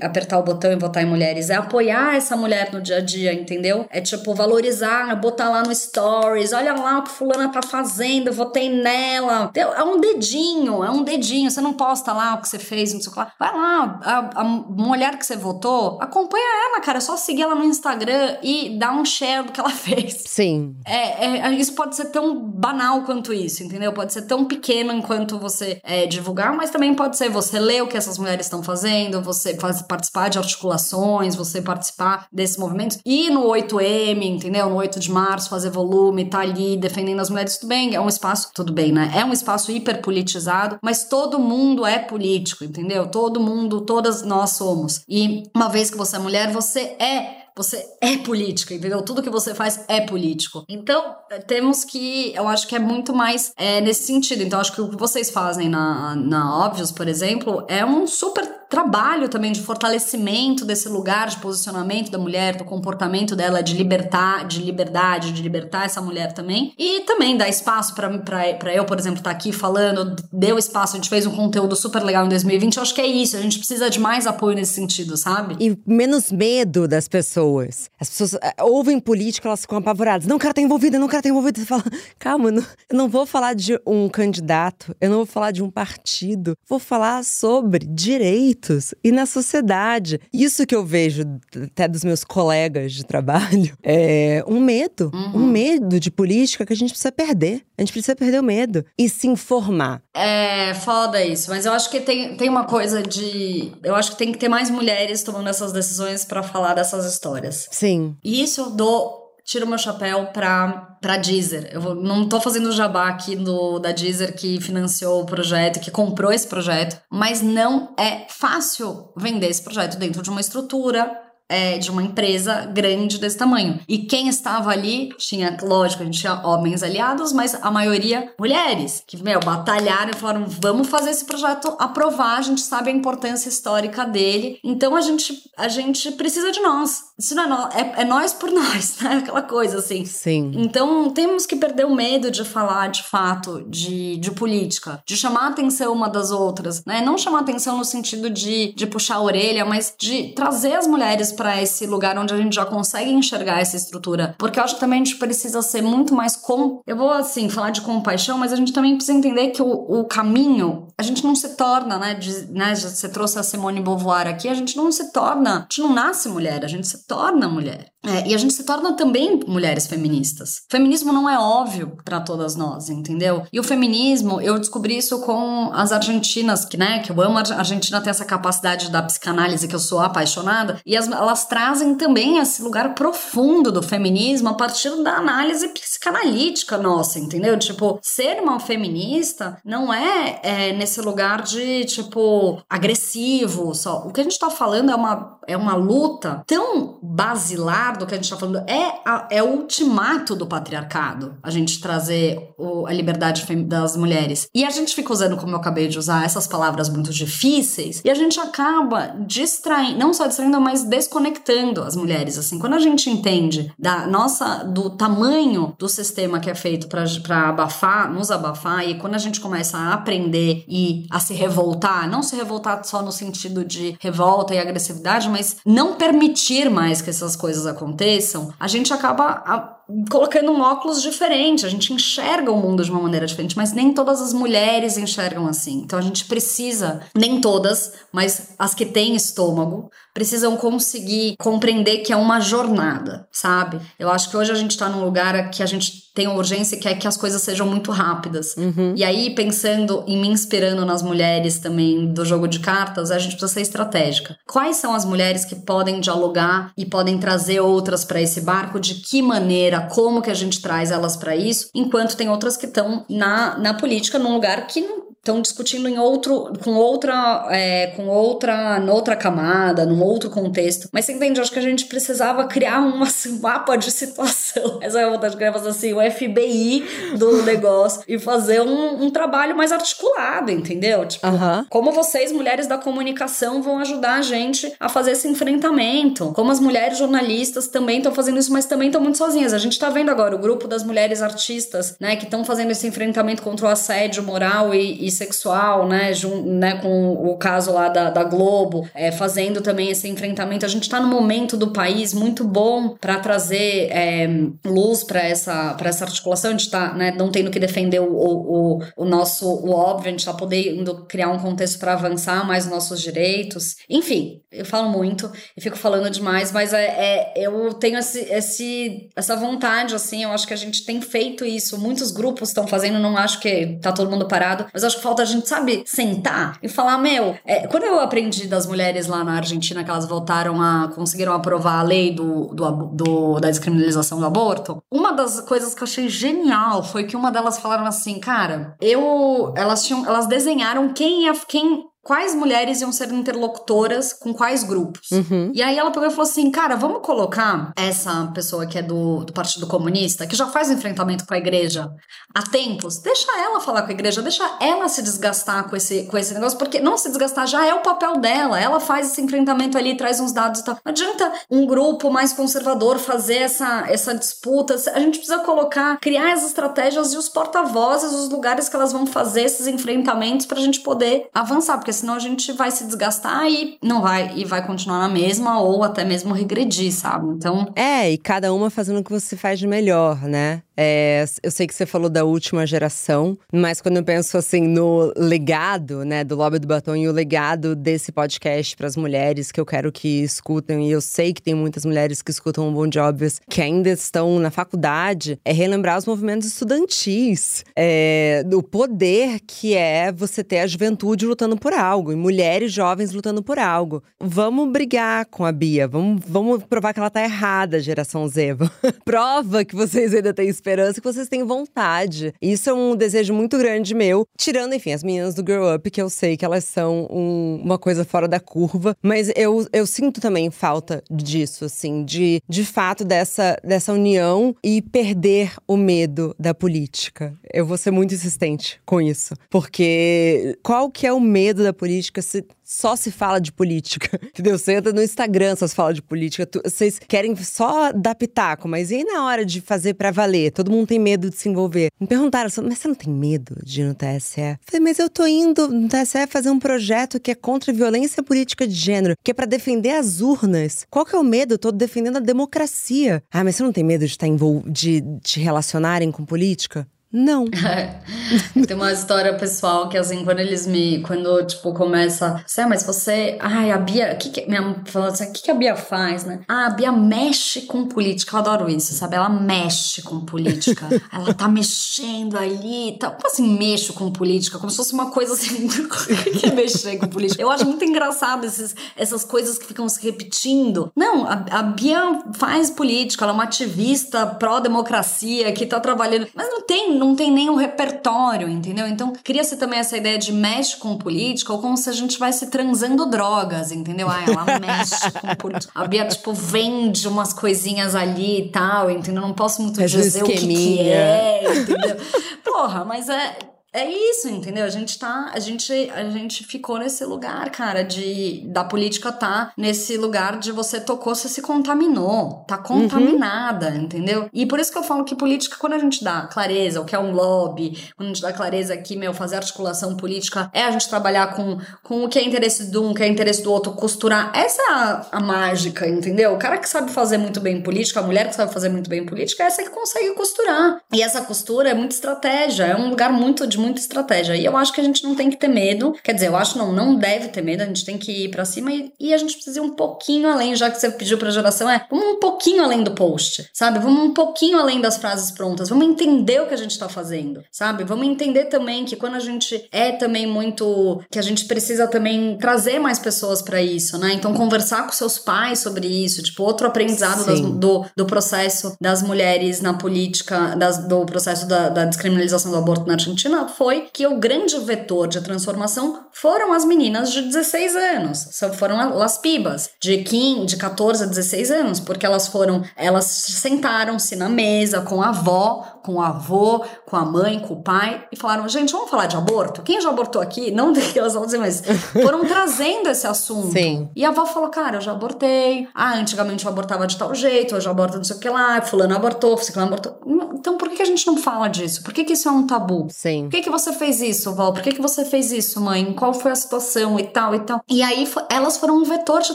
apertar o botão e votar em mulheres, é apoiar essa mulher no dia a dia, entendeu? É tipo, valorizar, botar lá no stories, olha lá o que fulana tá fazendo, votei nela. É um dedinho, é um dedinho. Você não posta lá o que você fez, não sei o que lá. Vai lá, a, a mulher que você votou, acompanha ela, cara. É só seguir ela no Instagram e dar um share do que ela (laughs) fez. Sim. É, é, isso pode ser tão banal quanto isso, entendeu? Pode ser tão pequeno enquanto você é, divulgar, mas também pode ser você ler o que essas mulheres estão fazendo, você faz, participar de articulações, você participar desses movimentos. E no 8M, entendeu? No 8 de março, fazer volume, tá ali defendendo as mulheres, tudo bem, é um espaço, tudo bem, né? É um espaço hiperpolitizado, mas todo mundo é político, entendeu? Todo mundo, todas nós somos. E uma vez que você é mulher, você é você é política, entendeu? Tudo que você faz é político. Então, eh, temos que. Eu acho que é muito mais é, nesse sentido. Então, acho que o que vocês fazem na, na Óbvios, por exemplo, é um super trabalho também de fortalecimento desse lugar de posicionamento da mulher, do comportamento dela, de libertar, de liberdade, de libertar essa mulher também. E também dar espaço para eu, por exemplo, estar tá aqui falando, deu espaço, a gente fez um conteúdo super legal em 2020. Eu acho que é isso, a gente precisa de mais apoio nesse sentido, sabe? E menos medo das pessoas. As pessoas eh, ouvem política, elas ficam apavoradas. Não quero estar envolvida, não quero estar envolvida. Você fala, (laughs) calma, não, eu não vou falar de um candidato, eu não vou falar de um partido, vou falar sobre direito e na sociedade. Isso que eu vejo até dos meus colegas de trabalho (laughs) é um medo, uhum. um medo de política que a gente precisa perder. A gente precisa perder o medo e se informar. É foda isso, mas eu acho que tem, tem uma coisa de. Eu acho que tem que ter mais mulheres tomando essas decisões para falar dessas histórias. Sim. E isso eu dou tiro meu chapéu pra, pra Deezer. Eu não tô fazendo jabá aqui do, da Deezer que financiou o projeto, que comprou esse projeto, mas não é fácil vender esse projeto dentro de uma estrutura é, de uma empresa grande desse tamanho. E quem estava ali, tinha, lógico, a gente tinha homens aliados, mas a maioria mulheres, que, meu, batalharam e falaram: vamos fazer esse projeto aprovar, a gente sabe a importância histórica dele, então a gente, a gente precisa de nós. Isso não é, nós, é, é nós por (laughs) nós, né? Aquela coisa assim. Sim. Então temos que perder o medo de falar de fato de, de política, de chamar a atenção uma das outras, né? Não chamar atenção no sentido de, de puxar a orelha, mas de trazer as mulheres para esse lugar onde a gente já consegue enxergar essa estrutura. Porque eu acho que também a gente precisa ser muito mais com. Eu vou, assim, falar de compaixão, mas a gente também precisa entender que o, o caminho, a gente não se torna, né? De, né? Você trouxe a Simone Beauvoir aqui, a gente não se torna. A gente não nasce mulher, a gente se torna mulher. É, e a gente se torna também mulheres feministas. Feminismo não é óbvio para todas nós, entendeu? E o feminismo, eu descobri isso com as argentinas, que, né, que eu amo. A Argentina tem essa capacidade da psicanálise que eu sou apaixonada. E as, elas trazem também esse lugar profundo do feminismo a partir da análise psicanalítica nossa, entendeu? Tipo, ser uma feminista não é, é nesse lugar de, tipo, agressivo só. O que a gente tá falando é uma, é uma luta tão basilar do que a gente está falando é, a, é o ultimato do patriarcado, a gente trazer o, a liberdade das mulheres. E a gente fica usando, como eu acabei de usar, essas palavras muito difíceis, e a gente acaba distraindo, não só distraindo, mas desconectando as mulheres. Assim, quando a gente entende da nossa, do tamanho do sistema que é feito para abafar, nos abafar, e quando a gente começa a aprender e a se revoltar, não se revoltar só no sentido de revolta e agressividade, mas não permitir mais que essas coisas aconteçam aconteçam, a gente acaba colocando um óculos diferente, a gente enxerga o mundo de uma maneira diferente, mas nem todas as mulheres enxergam assim. Então a gente precisa, nem todas, mas as que têm estômago, precisam conseguir compreender que é uma jornada, sabe? Eu acho que hoje a gente tá num lugar que a gente tem urgência que é que as coisas sejam muito rápidas. Uhum. E aí, pensando e me inspirando nas mulheres também do jogo de cartas, a gente precisa ser estratégica. Quais são as mulheres que podem dialogar e podem trazer outras para esse barco? De que maneira? Como que a gente traz elas para isso? Enquanto tem outras que estão na, na política num lugar que não estão discutindo em outro, com outra, é, com outra, noutra camada, num outro contexto. Mas você entende? Acho que a gente precisava criar um mapa de situação. (laughs) Essa é a vontade de criar, fazer assim, o FBI do negócio e fazer um, um trabalho mais articulado, entendeu? Tipo, como vocês, mulheres da comunicação, vão ajudar a gente a fazer esse enfrentamento. Como as mulheres jornalistas também estão fazendo isso, mas também estão muito sozinhas. A gente tá vendo agora o grupo das mulheres artistas, né, que estão fazendo esse enfrentamento contra o assédio moral e, e sexual, né, jun, né, com o caso lá da, da Globo, é, fazendo também esse enfrentamento. A gente tá num momento do país muito bom para trazer é, luz para essa, pra essa articulação. A gente tá, né, não tendo que defender o, o, o nosso o óbvio, a gente tá podendo criar um contexto para avançar mais nossos direitos. Enfim, eu falo muito e fico falando demais, mas é, é eu tenho esse, esse, essa vontade, assim, eu acho que a gente tem feito isso. Muitos grupos estão fazendo, não acho que tá todo mundo parado, mas acho que falta a gente, sabe, sentar e falar, meu, é, quando eu aprendi das mulheres lá na Argentina que elas voltaram a, conseguiram aprovar a lei do, do, do da descriminalização do aborto, uma das coisas que eu achei genial foi que uma delas falaram assim, cara, eu, elas tinham, elas desenharam quem ia, quem quais mulheres iam ser interlocutoras com quais grupos. Uhum. E aí ela pegou e falou assim: cara, vamos colocar essa pessoa que é do, do Partido Comunista, que já faz enfrentamento com a igreja há tempos, deixa ela falar com a igreja, deixa ela se desgastar com esse, com esse negócio, porque não se desgastar já é o papel dela. Ela faz esse enfrentamento ali, traz uns dados e tal. Não adianta um grupo mais conservador fazer essa, essa disputa. A gente precisa colocar, criar as estratégias e os porta-vozes, os lugares que elas vão fazer esses enfrentamentos pra gente poder avançar, porque senão a gente vai se desgastar e não vai, e vai continuar na mesma ou até mesmo regredir, sabe? Então. É, e cada uma fazendo o que você faz de melhor, né? É, eu sei que você falou da última geração, mas quando eu penso assim no legado, né, do Lobby do Batom e o legado desse podcast para as mulheres que eu quero que escutem, e eu sei que tem muitas mulheres que escutam o Bon Jovius que ainda estão na faculdade, é relembrar os movimentos estudantis, é, o poder que é você ter a juventude lutando por e mulheres jovens lutando por algo. Vamos brigar com a Bia, vamos, vamos provar que ela tá errada, geração Z. (laughs) Prova que vocês ainda têm esperança, que vocês têm vontade. Isso é um desejo muito grande meu. Tirando, enfim, as meninas do Grow Up, que eu sei que elas são um, uma coisa fora da curva. Mas eu, eu sinto também falta disso, assim, de, de fato dessa, dessa união e perder o medo da política. Eu vou ser muito insistente com isso. Porque qual que é o medo da política se só se fala de política, (laughs) entendeu? Você entra no Instagram, só se fala de política. Tu, vocês querem só dar pitaco, mas e na hora de fazer para valer? Todo mundo tem medo de se envolver. Me perguntaram, mas você não tem medo de ir no TSE? Eu falei, mas eu tô indo no TSE fazer um projeto que é contra a violência política de gênero, que é para defender as urnas. Qual que é o medo? Eu tô defendendo a democracia. Ah, mas você não tem medo de estar envolvido, de te relacionarem com política? Não. (laughs) Tem uma história pessoal que, assim, quando eles me. Quando, tipo, começa. Sé, mas você. Ai, a Bia. Que que, minha mãe falando assim: o que, que a Bia faz, né? Ah, a Bia mexe com política. Eu adoro isso, sabe? Ela mexe com política. (laughs) ela tá mexendo ali. Tá, como assim, mexo com política? Como se fosse uma coisa assim. (laughs) o que é mexer com política? Eu acho muito engraçado esses, essas coisas que ficam se repetindo. Não, a, a Bia faz política. Ela é uma ativista pró-democracia que tá trabalhando. Mas não tem não tem nem o repertório, entendeu? Então, cria-se também essa ideia de mexe com política, ou como se a gente vai se transando drogas, entendeu? Ah, ela (laughs) mexe com política. A Bia, tipo, vende umas coisinhas ali e tal, entendeu? Não posso muito Faz dizer o que, que é, entendeu? Porra, mas é é isso, entendeu? A gente tá, a gente, a gente ficou nesse lugar, cara, de da política tá nesse lugar de você tocou, você se contaminou, tá contaminada, uhum. entendeu? E por isso que eu falo que política, quando a gente dá clareza, o que é um lobby, quando a gente dá clareza aqui, meu, fazer articulação política é a gente trabalhar com, com o que é interesse de um, o que é interesse do outro, costurar. Essa é a, a mágica, entendeu? O cara que sabe fazer muito bem política, a mulher que sabe fazer muito bem política, é essa que consegue costurar. E essa costura é muita estratégia, é um lugar muito de muita estratégia. E eu acho que a gente não tem que ter medo. Quer dizer, eu acho não, não deve ter medo. A gente tem que ir para cima e, e, a gente precisa ir um pouquinho além, já que você pediu pra geração, é vamos um pouquinho além do post, sabe? Vamos um pouquinho além das frases prontas. Vamos entender o que a gente tá fazendo, sabe? Vamos entender também que quando a gente é também muito. que a gente precisa também trazer mais pessoas para isso, né? Então, conversar com seus pais sobre isso, tipo, outro aprendizado das, do, do processo das mulheres na política, das, do processo da, da descriminalização do aborto na Argentina foi que o grande vetor de transformação foram as meninas de 16 anos, foram as pibas, de 15, de 14 a 16 anos, porque elas foram, elas sentaram-se na mesa com a avó, com o avô, com a mãe, com o pai, e falaram, gente, vamos falar de aborto? Quem já abortou aqui? Não (laughs) que elas vão dizer, mas foram trazendo esse assunto. Sim. E a avó falou, cara, eu já abortei, ah, antigamente eu abortava de tal jeito, hoje eu aborto não sei o que lá, fulano abortou, fulano abortou. Então por que a gente não fala disso? Por que, que isso é um tabu? Sim. Por que, que você fez isso, Val? Por que, que você fez isso, mãe? Qual foi a situação e tal e tal? E aí elas foram um vetor de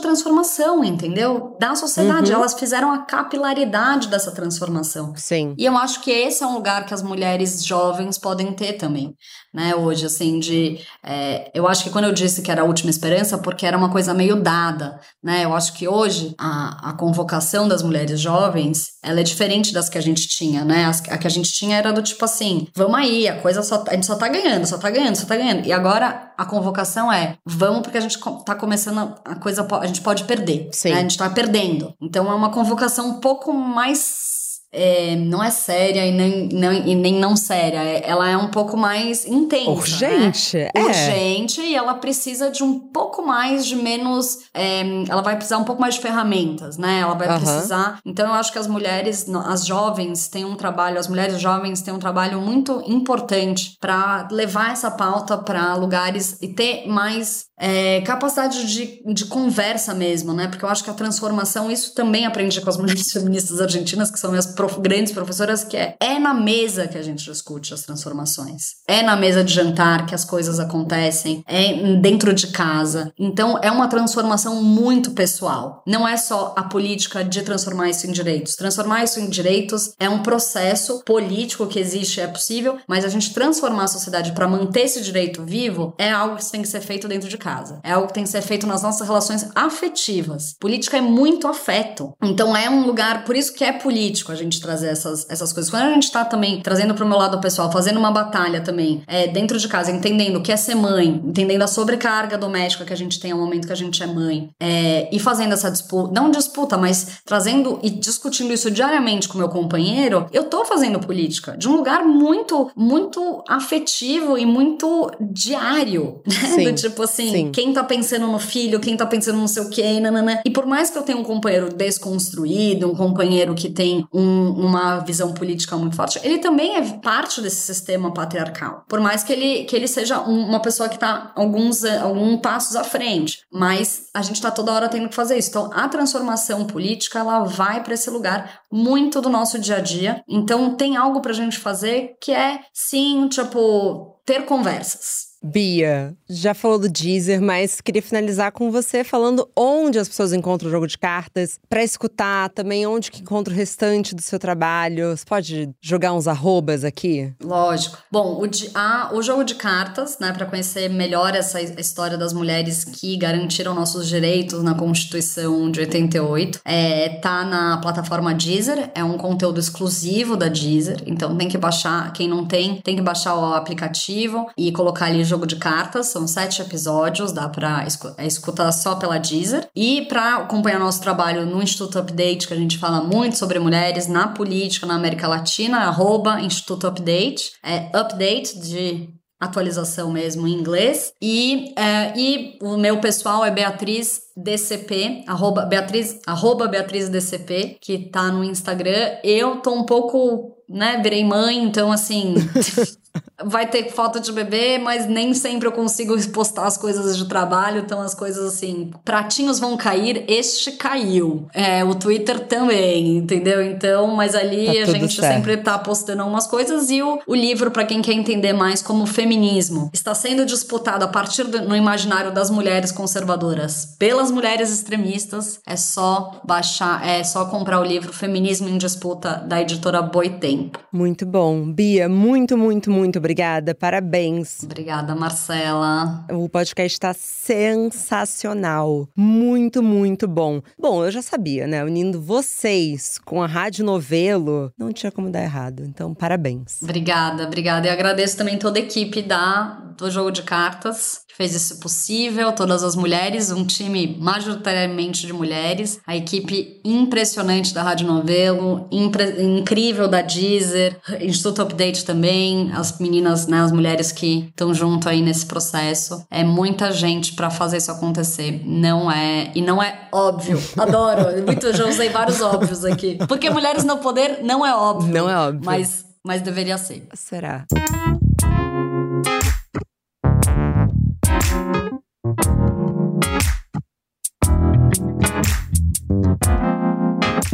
transformação, entendeu? Da sociedade. Uhum. Elas fizeram a capilaridade dessa transformação. Sim. E eu acho que esse é um lugar que as mulheres jovens podem ter também né, hoje, assim, de. É, eu acho que quando eu disse que era a última esperança, porque era uma coisa meio dada, né? Eu acho que hoje a, a convocação das mulheres jovens ela é diferente das que a gente tinha, né? As, a que a gente tinha era do tipo assim: vamos aí, a coisa só. A gente só tá ganhando, só tá ganhando, só tá ganhando. E agora a convocação é: vamos, porque a gente tá começando, a coisa. A gente pode perder. Né? A gente tá perdendo. Então é uma convocação um pouco mais é, não é séria e nem, não, e nem não séria. É, ela é um pouco mais intensa. Urgente. Né? É. Urgente e ela precisa de um pouco mais de menos. É, ela vai precisar um pouco mais de ferramentas, né? Ela vai uhum. precisar. Então eu acho que as mulheres, as jovens, têm um trabalho, as mulheres jovens têm um trabalho muito importante para levar essa pauta para lugares e ter mais é, capacidade de, de conversa mesmo, né? Porque eu acho que a transformação, isso também aprendi com as mulheres (laughs) feministas argentinas, que são minhas prof, grandes professoras, que é, é na mesa que a gente discute as transformações. É na mesa de jantar que as coisas acontecem, é dentro de casa. Então, é uma transformação muito pessoal. Não é só a política de transformar isso em direitos. Transformar isso em direitos é um processo político que existe, é possível, mas a gente transformar a sociedade para manter esse direito vivo é algo que tem que ser feito dentro de casa. É algo que tem que ser feito nas nossas relações afetivas. Política é muito afeto. Então é um lugar, por isso que é político a gente trazer essas, essas coisas. Quando a gente tá também trazendo pro meu lado pessoal, fazendo uma batalha também, é, dentro de casa, entendendo o que é ser mãe, entendendo a sobrecarga doméstica que a gente tem ao momento que a gente é mãe, é, e fazendo essa disputa, não disputa, mas trazendo e discutindo isso diariamente com meu companheiro, eu tô fazendo política de um lugar muito, muito afetivo e muito diário, né? Do tipo assim, Sim. quem tá pensando no filho, quem tá pensando no seu quê, nanana. E por mais que eu tenha um companheiro desconstruído, um companheiro que tem um, uma visão política muito forte, ele também é parte desse sistema patriarcal. Por mais que ele, que ele seja um, uma pessoa que tá alguns, alguns passos à frente. Mas a gente tá toda hora tendo que fazer isso. Então, a transformação política, ela vai para esse lugar muito do nosso dia a dia. Então, tem algo pra gente fazer que é, sim, tipo, ter conversas Bia, já falou do Deezer, mas queria finalizar com você falando onde as pessoas encontram o jogo de cartas, para escutar também onde que encontra o restante do seu trabalho. Você pode jogar uns arrobas aqui? Lógico. Bom, o, o jogo de cartas, né, para conhecer melhor essa história das mulheres que garantiram nossos direitos na Constituição de 88, é, tá na plataforma Deezer, é um conteúdo exclusivo da Deezer, então tem que baixar, quem não tem, tem que baixar o aplicativo e colocar ali jogo de cartas, são sete episódios, dá pra é, escutar só pela Deezer. E para acompanhar nosso trabalho no Instituto Update, que a gente fala muito sobre mulheres na política na América Latina, arroba Instituto Update, é update de atualização mesmo em inglês. E, é, e o meu pessoal é Beatriz DCP, arroba Beatriz, arroba Beatriz DCP, que tá no Instagram. Eu tô um pouco, né, virei mãe, então assim. (laughs) vai ter foto de bebê, mas nem sempre eu consigo postar as coisas de trabalho, então as coisas assim, pratinhos vão cair, este caiu. É, o Twitter também, entendeu? Então, mas ali tá a gente certo. sempre tá postando algumas coisas e o, o livro, para quem quer entender mais como feminismo, está sendo disputado a partir do, no imaginário das mulheres conservadoras pelas mulheres extremistas. É só baixar, é só comprar o livro Feminismo em Disputa da editora Boitempo. Muito bom. Bia, muito, muito, muito obrigada obrigada, parabéns. Obrigada, Marcela. O podcast está sensacional. Muito, muito bom. Bom, eu já sabia, né? Unindo vocês com a Rádio Novelo, não tinha como dar errado. Então, parabéns. Obrigada, obrigada. E agradeço também toda a equipe da, do Jogo de Cartas fez isso possível, todas as mulheres, um time majoritariamente de mulheres, a equipe impressionante da Rádio Novelo, incrível da Deezer, Instituto Update também, as as meninas, né, as mulheres que estão junto aí nesse processo. É muita gente para fazer isso acontecer. Não é, e não é óbvio. (laughs) Adoro. Muito, já usei vários óbvios aqui. Porque mulheres no poder não é óbvio. Não é óbvio. Mas, mas deveria ser. Será?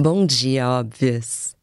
Bom dia, óbvias.